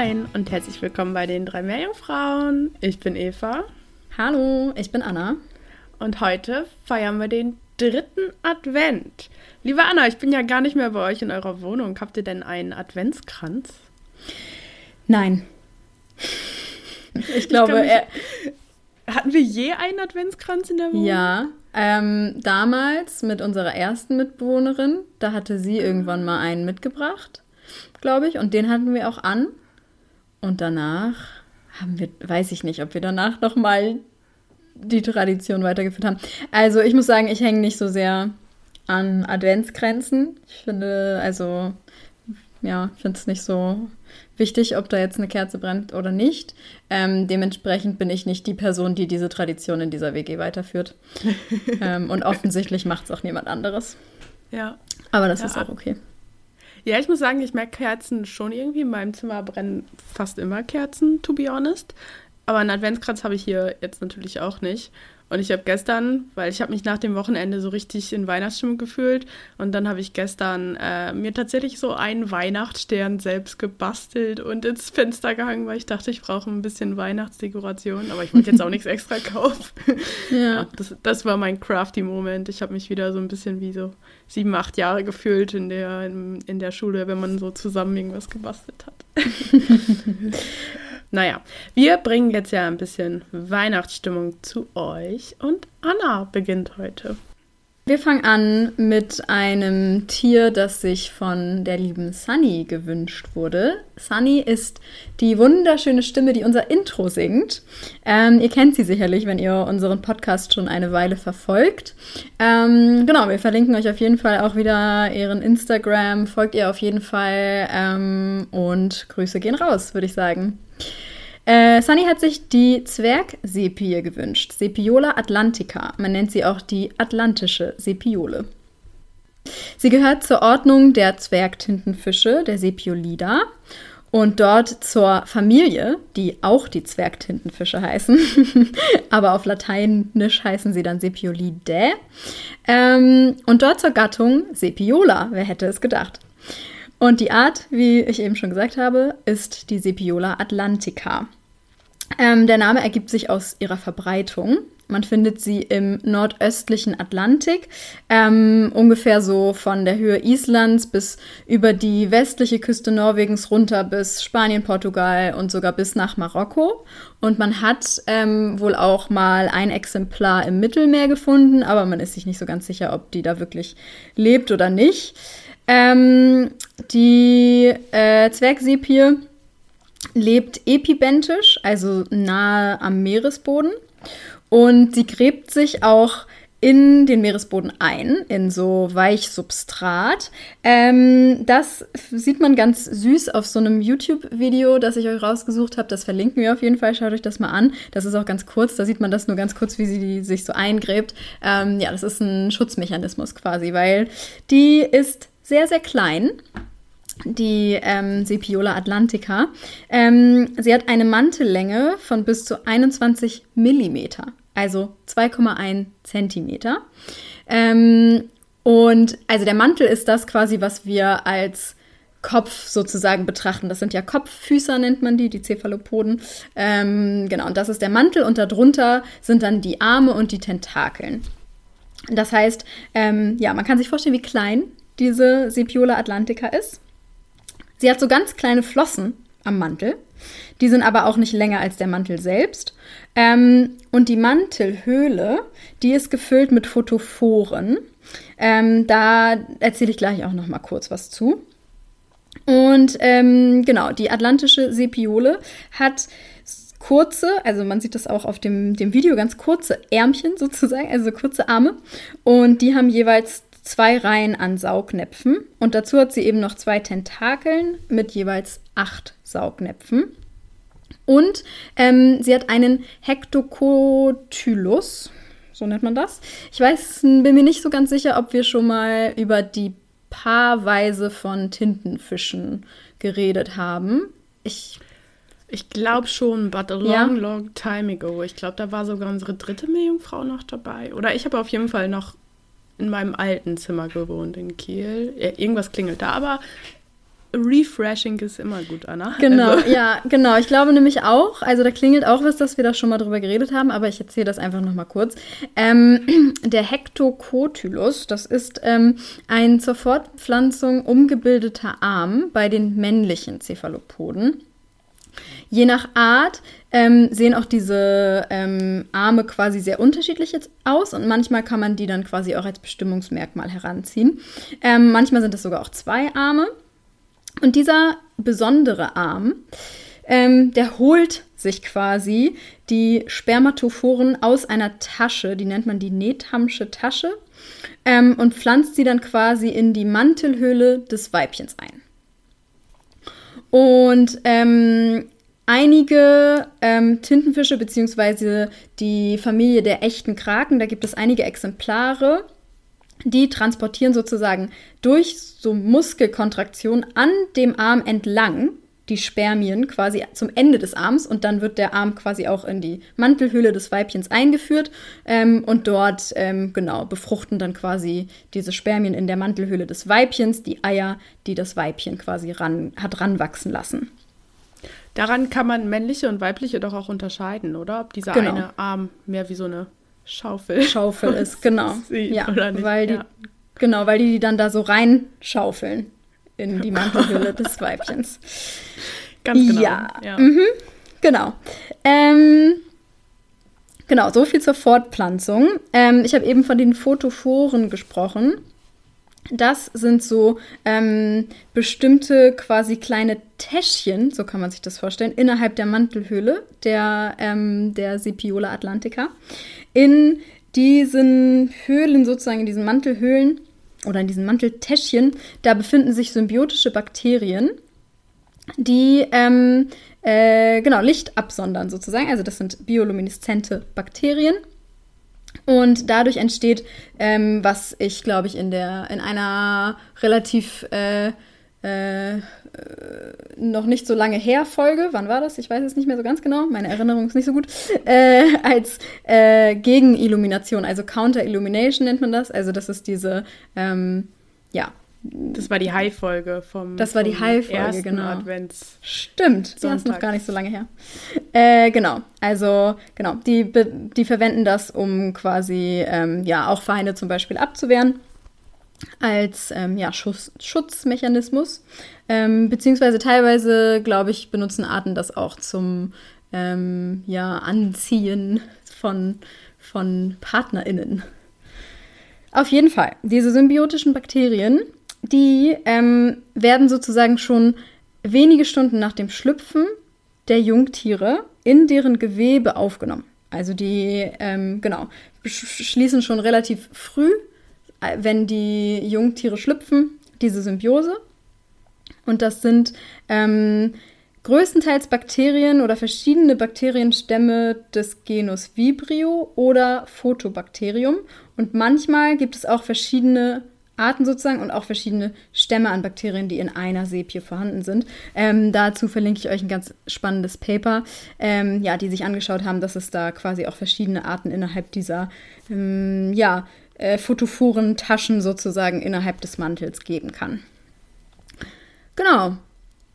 Moin und herzlich willkommen bei den drei Meerjungfrauen. Ich bin Eva Hallo, ich bin Anna. und heute feiern wir den dritten Advent. Liebe Anna, ich bin ja gar nicht mehr bei euch in eurer Wohnung. Habt ihr denn einen Adventskranz? Nein. Ich glaube, kann mich- er, Hatten wir je einen Adventskranz in der Wohnung? ja. Ähm, damals mit unserer ersten Mitbewohnerin, da hatte sie irgendwann mal einen mitgebracht, glaube ich, und den hatten wir auch an. Und danach haben wir, weiß ich nicht, ob wir danach noch mal die Tradition weitergeführt haben. Also ich muss sagen, ich hänge nicht so sehr an Adventskränzen. Ich finde, also ja, ich finde es nicht so wichtig, ob da jetzt eine Kerze brennt oder nicht. Ähm, dementsprechend bin ich nicht die Person, die diese Tradition in dieser WG weiterführt. ähm, und offensichtlich macht es auch niemand anderes. Ja. Aber das Ja. ist auch okay. Ja, ich muss sagen, ich merke Kerzen schon irgendwie. In meinem Zimmer brennen fast immer Kerzen, to be honest. Aber einen Adventskranz habe ich hier jetzt natürlich auch nicht. Und ich habe gestern, weil ich habe mich nach dem Wochenende so richtig in Weihnachtsstimmung gefühlt. Und dann habe ich gestern äh, mir tatsächlich so einen Weihnachtsstern selbst gebastelt und ins Fenster gehangen, weil ich dachte, ich brauche ein bisschen Weihnachtsdekoration. Aber ich wollte jetzt auch nichts extra kaufen. Ja, das, das war mein crafty Moment. Ich habe mich wieder so ein bisschen wie so sieben, acht Jahre gefühlt in der, in, in der Schule, wenn man so zusammen irgendwas gebastelt hat. naja, wir bringen jetzt ja ein bisschen Weihnachtsstimmung zu euch und Anna beginnt heute. Wir fangen an mit einem Tier, das sich von der lieben Sunny gewünscht wurde. Sunny ist die wunderschöne Stimme, die unser Intro singt. Ähm, ihr kennt sie sicherlich, wenn ihr unseren Podcast schon eine Weile verfolgt. Ähm, genau, wir verlinken euch auf jeden Fall auch wieder ihren Instagram. Folgt ihr auf jeden Fall ähm, und Grüße gehen raus, würde ich sagen. Äh, Sunny hat sich die Zwergsepie gewünscht, Sepiola atlantica. Man nennt sie auch die atlantische Sepiole. Sie gehört zur Ordnung der Zwergtintenfische, der Sepiolida, und dort zur Familie, die auch die Zwergtintenfische heißen, aber auf Lateinisch heißen sie dann Sepiolidae, ähm, und dort zur Gattung Sepiola, wer hätte es gedacht. Und die Art, wie ich eben schon gesagt habe, ist die Sepiola atlantica. Ähm, der Name ergibt sich aus ihrer Verbreitung. Man findet sie im nordöstlichen Atlantik, ähm, ungefähr so von der Höhe Islands bis über die westliche Küste Norwegens runter bis Spanien, Portugal und sogar bis nach Marokko. Und man hat ähm, wohl auch mal ein Exemplar im Mittelmeer gefunden, aber man ist sich nicht so ganz sicher, ob die da wirklich lebt oder nicht. Ähm, die äh, Zwergsepie lebt epibentisch, also nahe am Meeresboden. Und sie gräbt sich auch in den Meeresboden ein, in so Weichsubstrat. Ähm, das sieht man ganz süß auf so einem YouTube-Video, das ich euch rausgesucht habe. Das verlinken wir auf jeden Fall. Schaut euch das mal an. Das ist auch ganz kurz. Da sieht man das nur ganz kurz, wie sie sich so eingräbt. Ähm, ja, das ist ein Schutzmechanismus quasi, weil die ist sehr, sehr klein die ähm, Sepiola atlantica. Ähm, sie hat eine Mantellänge von bis zu 21 Millimeter, also 2,1 Zentimeter. Ähm, und also der Mantel ist das quasi, was wir als Kopf sozusagen betrachten. Das sind ja Kopffüßer, nennt man die, die Cephalopoden. Ähm, genau, und das ist der Mantel und darunter sind dann die Arme und die Tentakeln. Das heißt, ähm, ja, man kann sich vorstellen, wie klein diese Sepiola atlantica ist. Sie hat so ganz kleine Flossen am Mantel. Die sind aber auch nicht länger als der Mantel selbst. Ähm, und die Mantelhöhle, die ist gefüllt mit Photophoren. Ähm, da erzähle ich gleich auch noch mal kurz was zu. Und ähm, genau, die atlantische Sepiole hat kurze, also man sieht das auch auf dem, dem Video, ganz kurze Ärmchen sozusagen, also kurze Arme. Und die haben jeweils zwei Reihen an Saugnäpfen. Und dazu hat sie eben noch zwei Tentakeln mit jeweils acht Saugnäpfen. Und ähm, sie hat einen Hektokotylus, so nennt man das. Ich weiß, bin mir nicht so ganz sicher, ob wir schon mal über die Paarweise von Tintenfischen geredet haben. Ich ich glaube schon, but a long, ja. long time ago. Ich glaube, da war sogar unsere dritte Meerjungfrau noch dabei. Oder ich habe auf jeden Fall noch in meinem alten Zimmer gewohnt in Kiel. Ja, irgendwas klingelt da, aber Refreshing ist immer gut, Anna. Genau, also. ja, genau. Ich glaube nämlich auch, also da klingelt auch was, dass wir da schon mal drüber geredet haben, aber ich erzähle das einfach nochmal kurz. Ähm, der Hektokotylus, das ist ähm, ein zur Fortpflanzung umgebildeter Arm bei den männlichen Cephalopoden. Je nach Art ähm, sehen auch diese ähm, Arme quasi sehr unterschiedlich aus und manchmal kann man die dann quasi auch als Bestimmungsmerkmal heranziehen. Ähm, manchmal sind es sogar auch zwei Arme. Und dieser besondere Arm, ähm, der holt sich quasi die Spermatophoren aus einer Tasche, die nennt man die Nethamsche Tasche, ähm, und pflanzt sie dann quasi in die Mantelhöhle des Weibchens ein. Und ähm, einige ähm, Tintenfische beziehungsweise die Familie der echten Kraken, da gibt es einige Exemplare, die transportieren sozusagen durch so Muskelkontraktion an dem Arm entlang die Spermien quasi zum Ende des Arms und dann wird der Arm quasi auch in die Mantelhülle des Weibchens eingeführt ähm, und dort ähm, genau befruchten dann quasi diese Spermien in der Mantelhülle des Weibchens die Eier, die das Weibchen quasi ran, hat ranwachsen lassen. Daran kann man männliche und weibliche doch auch unterscheiden, oder? Ob dieser genau. eine Arm mehr wie so eine Schaufel. Schaufel ist, genau. ja, weil die, ja. genau, weil die die dann da so reinschaufeln in die Mantelhülle des Weibchens. Ganz genau. Ja, ja. Mhm, genau. Ähm, genau, so viel zur Fortpflanzung. Ähm, ich habe eben von den Photophoren gesprochen. Das sind so ähm, bestimmte quasi kleine Täschchen, so kann man sich das vorstellen, innerhalb der Mantelhöhle der, ähm, der Sepiola atlantica. In diesen Höhlen, sozusagen in diesen Mantelhöhlen oder in diesen Manteltäschchen, da befinden sich symbiotische Bakterien, die ähm, äh, genau Licht absondern sozusagen. Also das sind biolumineszente Bakterien. Und dadurch entsteht, ähm, was ich glaube ich in der in einer relativ äh, äh, noch nicht so lange her Folge, wann war das? Ich weiß es nicht mehr so ganz genau, meine Erinnerung ist nicht so gut, äh, als äh, Gegenillumination, also Counter-Illumination nennt man das. Also das ist diese, ähm, ja. Das war die High-Folge vom Das war die High-Folge, genau. Advents Stimmt, die ist noch gar nicht so lange her. Äh, genau, also genau, die, die verwenden das, um quasi ähm, ja auch Feinde zum Beispiel abzuwehren als ähm, ja, Schutz, Schutzmechanismus. Ähm, beziehungsweise teilweise, glaube ich, benutzen Arten das auch zum ähm, ja, Anziehen von, von PartnerInnen. Auf jeden Fall, diese symbiotischen Bakterien, die ähm, werden sozusagen schon wenige Stunden nach dem Schlüpfen der Jungtiere in deren Gewebe aufgenommen. Also die, ähm, genau, schließen schon relativ früh wenn die Jungtiere schlüpfen, diese Symbiose. Und das sind ähm, größtenteils Bakterien oder verschiedene Bakterienstämme des Genus Vibrio oder Photobacterium. Und manchmal gibt es auch verschiedene Arten sozusagen und auch verschiedene Stämme an Bakterien, die in einer Sepie vorhanden sind. Ähm, dazu verlinke ich euch ein ganz spannendes Paper, ähm, ja, die sich angeschaut haben, dass es da quasi auch verschiedene Arten innerhalb dieser ähm, ja, äh, photophoren Taschen sozusagen innerhalb des Mantels geben kann. Genau.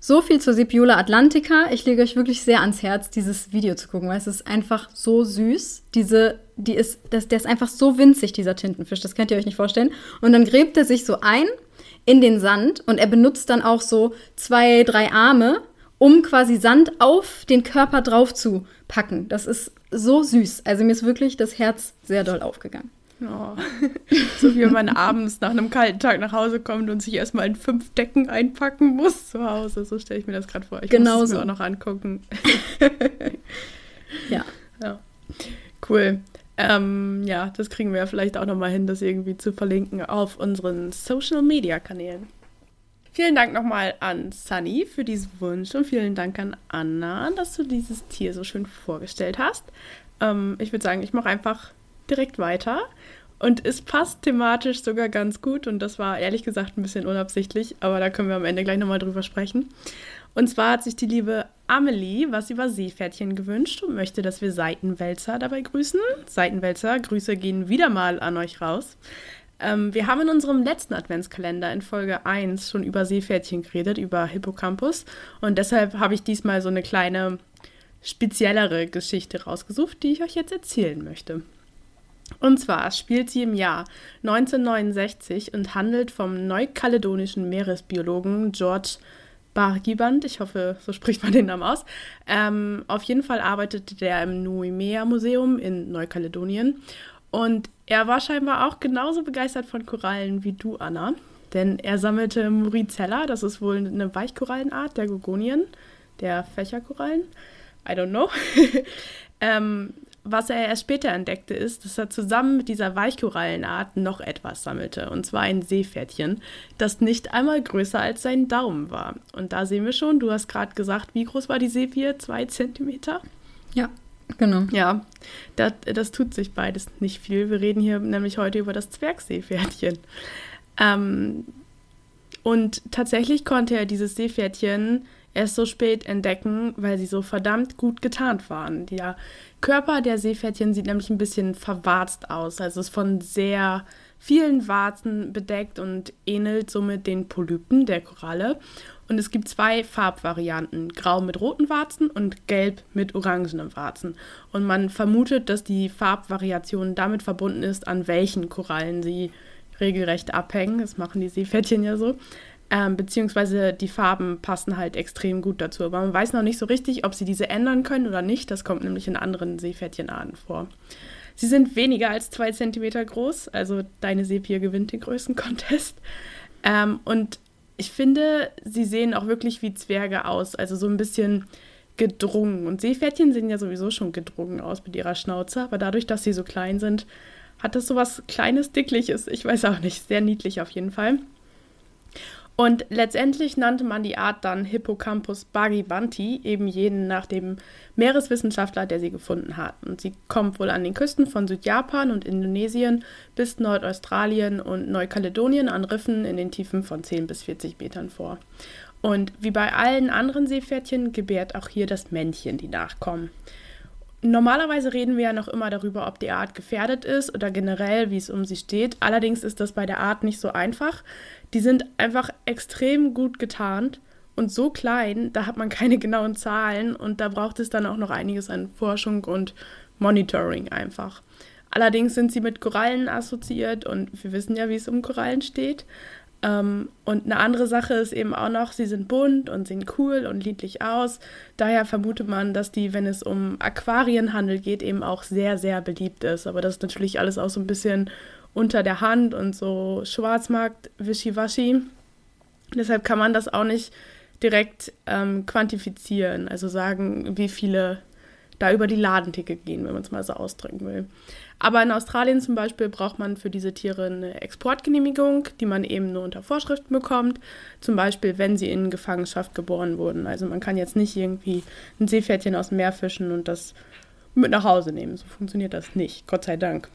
So viel zur Sepiola atlantica. Ich lege euch wirklich sehr ans Herz, dieses Video zu gucken, weil es ist einfach so süß. Diese, die ist, das, der ist einfach so winzig, dieser Tintenfisch. Das könnt ihr euch nicht vorstellen. Und dann gräbt er sich so ein in den Sand und er benutzt dann auch so zwei, drei Arme um quasi Sand auf den Körper drauf zu packen. Das ist so süß. Also mir ist wirklich das Herz sehr doll aufgegangen. Oh. So wie wenn man abends nach einem kalten Tag nach Hause kommt und sich erstmal in fünf Decken einpacken muss zu Hause. So stelle ich mir das gerade vor. Ich genau muss es so. mir auch noch angucken. Ja. Ja. Cool. Ähm, ja, das kriegen wir vielleicht auch nochmal hin, das irgendwie zu verlinken auf unseren Social Media Kanälen. Vielen Dank nochmal an Sunny für diesen Wunsch und vielen Dank an Anna, dass du dieses Tier so schön vorgestellt hast. Ähm, ich würde sagen, ich mache einfach direkt weiter. Und es passt thematisch sogar ganz gut und das war ehrlich gesagt ein bisschen unabsichtlich, aber da können wir am Ende gleich nochmal drüber sprechen. Und zwar hat sich die liebe Amelie was über Seepferdchen gewünscht und möchte, dass wir Seitenwälzer dabei grüßen. Seitenwälzer, Grüße gehen wieder mal an euch raus. Ähm, wir haben in unserem letzten Adventskalender in Folge 1 schon über Seepferdchen geredet, über Hippocampus. Und deshalb habe ich diesmal so eine kleine speziellere Geschichte rausgesucht, die ich euch jetzt erzählen möchte. Und zwar spielt sie im Jahr 1969 und handelt vom neukaledonischen Meeresbiologen George Bargiband, ich hoffe, so spricht man den Namen aus. Ähm, auf jeden Fall arbeitete der im Nuimea Museum in Neukaledonien und er war scheinbar auch genauso begeistert von Korallen wie du, Anna. Denn er sammelte Muricella, das ist wohl eine Weichkorallenart der Gorgonien, der Fächerkorallen. I don't know. ähm, was er erst später entdeckte, ist, dass er zusammen mit dieser Weichkorallenart noch etwas sammelte. Und zwar ein Seepferdchen, das nicht einmal größer als sein Daumen war. Und da sehen wir schon, du hast gerade gesagt, wie groß war die Seepie? Zwei Zentimeter? Ja, genau. Ja, das, das tut sich beides nicht viel. Wir reden hier nämlich heute über das Zwergseepferdchen. Ähm, und tatsächlich konnte er dieses Seepferdchen erst so spät entdecken, weil sie so verdammt gut getarnt waren. Der Körper der Seepferdchen sieht nämlich ein bisschen verwarzt aus, also ist von sehr vielen Warzen bedeckt und ähnelt somit den Polypen der Koralle. Und es gibt zwei Farbvarianten, grau mit roten Warzen und gelb mit orangenen Warzen. Und man vermutet, dass die Farbvariation damit verbunden ist, an welchen Korallen sie regelrecht abhängen. Das machen die Seepferdchen ja so. Ähm, beziehungsweise die Farben passen halt extrem gut dazu. Aber man weiß noch nicht so richtig, ob sie diese ändern können oder nicht. Das kommt nämlich in anderen Seepferdchenarten vor. Sie sind weniger als zwei Zentimeter groß, also deine Sepie gewinnt den größten Contest. Ähm, und ich finde, sie sehen auch wirklich wie Zwerge aus, also so ein bisschen gedrungen. Und Seepferdchen sehen ja sowieso schon gedrungen aus mit ihrer Schnauze, aber dadurch, dass sie so klein sind, hat das so was Kleines, Dickliches. Ich weiß auch nicht, sehr niedlich auf jeden Fall. Und letztendlich nannte man die Art dann Hippocampus bagibanti, eben jenen nach dem Meereswissenschaftler, der sie gefunden hat. Und sie kommt wohl an den Küsten von Südjapan und Indonesien bis Nordaustralien und Neukaledonien an Riffen in den Tiefen von 10 bis 40 Metern vor. Und wie bei allen anderen Seepferdchen gebärt auch hier das Männchen die Nachkommen. Normalerweise reden wir ja noch immer darüber, ob die Art gefährdet ist oder generell, wie es um sie steht. Allerdings ist das bei der Art nicht so einfach. Die sind einfach extrem gut getarnt und so klein, da hat man keine genauen Zahlen und da braucht es dann auch noch einiges an Forschung und Monitoring einfach. Allerdings sind sie mit Korallen assoziiert und wir wissen ja, wie es um Korallen steht. Ähm, und eine andere Sache ist eben auch noch, sie sind bunt und sehen cool und niedlich aus. Daher vermutet man, dass die, wenn es um Aquarienhandel geht, eben auch sehr, sehr beliebt ist. Aber das ist natürlich alles auch so ein bisschen unter der Hand und so Schwarzmarkt, Wischiwaschi. Deshalb kann man das auch nicht direkt ähm, quantifizieren, also sagen, wie viele da über die Ladenticke gehen, wenn man es mal so ausdrücken will. Aber in Australien zum Beispiel braucht man für diese Tiere eine Exportgenehmigung, die man eben nur unter Vorschriften bekommt. Zum Beispiel, wenn sie in Gefangenschaft geboren wurden. Also man kann jetzt nicht irgendwie ein Seepferdchen aus dem Meer fischen und das mit nach Hause nehmen. So funktioniert das nicht, Gott sei Dank.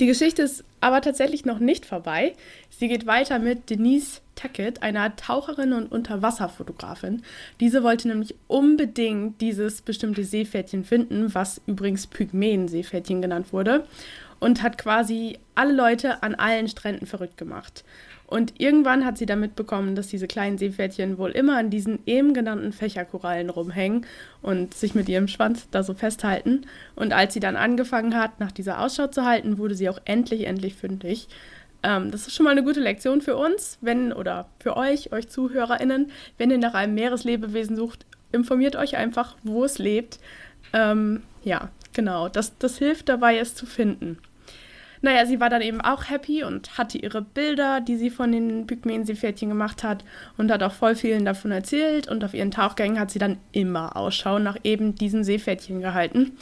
Die Geschichte ist aber tatsächlich noch nicht vorbei. Sie geht weiter mit Denise Tackett, einer Taucherin und Unterwasserfotografin. Diese wollte nämlich unbedingt dieses bestimmte Seepferdchen finden, was übrigens Pygmäen-Seepferdchen genannt wurde, und hat quasi alle Leute an allen Stränden verrückt gemacht. Und irgendwann hat sie dann mitbekommen, dass diese kleinen Seepferdchen wohl immer an diesen eben genannten Fächerkorallen rumhängen und sich mit ihrem Schwanz da so festhalten. Und als sie dann angefangen hat, nach dieser Ausschau zu halten, wurde sie auch endlich, endlich fündig. Ähm, das ist schon mal eine gute Lektion für uns, wenn oder für euch, euch ZuhörerInnen, wenn ihr nach einem Meereslebewesen sucht, informiert euch einfach, wo es lebt. Ähm, ja, genau, das, das hilft dabei, es zu finden. Naja, sie war dann eben auch happy und hatte ihre Bilder, die sie von den Pygmäen-Seepferdchen gemacht hat und hat auch voll vielen davon erzählt. Und auf ihren Tauchgängen hat sie dann immer Ausschau nach eben diesen Seepferdchen gehalten.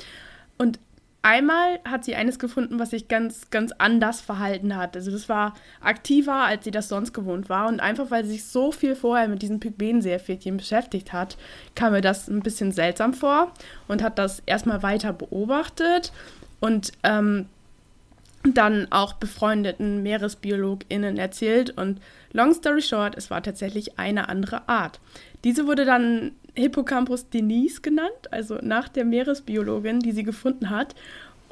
Und einmal hat sie eines gefunden, was sich ganz, ganz anders verhalten hat. Also das war aktiver, als sie das sonst gewohnt war. Und einfach, weil sie sich so viel vorher mit diesen Pygmäen-Seepferdchen beschäftigt hat, kam mir das ein bisschen seltsam vor und hat das erstmal weiter beobachtet. Und ähm, dann auch befreundeten MeeresbiologInnen erzählt und long story short, es war tatsächlich eine andere Art. Diese wurde dann Hippocampus denise genannt, also nach der Meeresbiologin, die sie gefunden hat.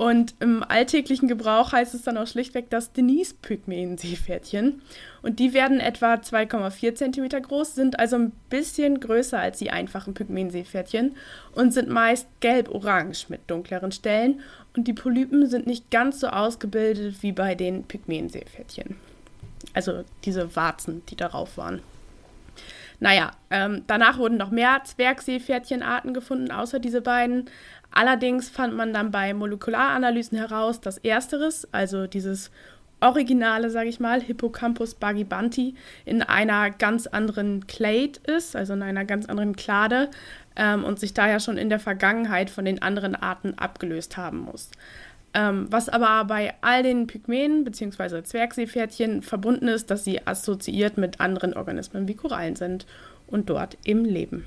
Und im alltäglichen Gebrauch heißt es dann auch schlichtweg das Denise-Pygmäen-Seepferdchen. Und die werden etwa 2,4 cm groß, sind also ein bisschen größer als die einfachen Pygmäen-Seepferdchen und sind meist gelb-orange mit dunkleren Stellen. Und die Polypen sind nicht ganz so ausgebildet wie bei den Pygmäen-Seepferdchen. Also diese Warzen, die darauf waren. Naja, ähm, danach wurden noch mehr Zwergseepferdchenarten gefunden, außer diese beiden. Allerdings fand man dann bei Molekularanalysen heraus, dass ersteres, also dieses Originale, sage ich mal, Hippocampus bagibanti, in einer ganz anderen Clade ist, also in einer ganz anderen Klade ähm, und sich daher schon in der Vergangenheit von den anderen Arten abgelöst haben muss. Ähm, was aber bei all den Pygmäen bzw. Zwergseepferdchen verbunden ist, dass sie assoziiert mit anderen Organismen wie Korallen sind und dort eben leben.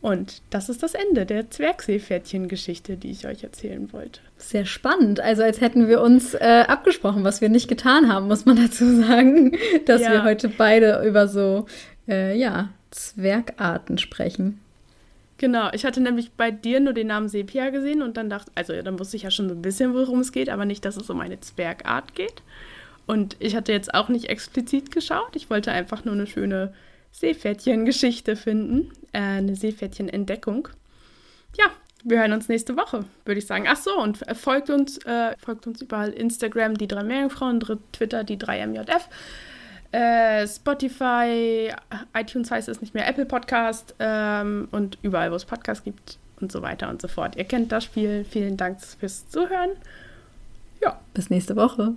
Und das ist das Ende der Zwergseepferdchen-Geschichte, die ich euch erzählen wollte. Sehr spannend. Also als hätten wir uns äh, abgesprochen, was wir nicht getan haben, muss man dazu sagen, dass ja. wir heute beide über so, äh, ja, Zwergarten sprechen. Genau, ich hatte nämlich bei dir nur den Namen Sepia gesehen und dann dachte, also dann wusste ich ja schon so ein bisschen, worum es geht, aber nicht, dass es um eine Zwergart geht. Und ich hatte jetzt auch nicht explizit geschaut. Ich wollte einfach nur eine schöne Seepferdchen-Geschichte finden, äh, eine Seepferdchen-Entdeckung. Ja, wir hören uns nächste Woche, würde ich sagen. Ach so, und folgt uns, äh, folgt uns überall Instagram, die drei Meerjungfrauen, Twitter, die drei MJF. Äh, Spotify, iTunes heißt es nicht mehr, Apple Podcast ähm, und überall, wo es Podcasts gibt und so weiter und so fort. Ihr kennt das Spiel. Vielen Dank fürs Zuhören. Ja. Bis nächste Woche.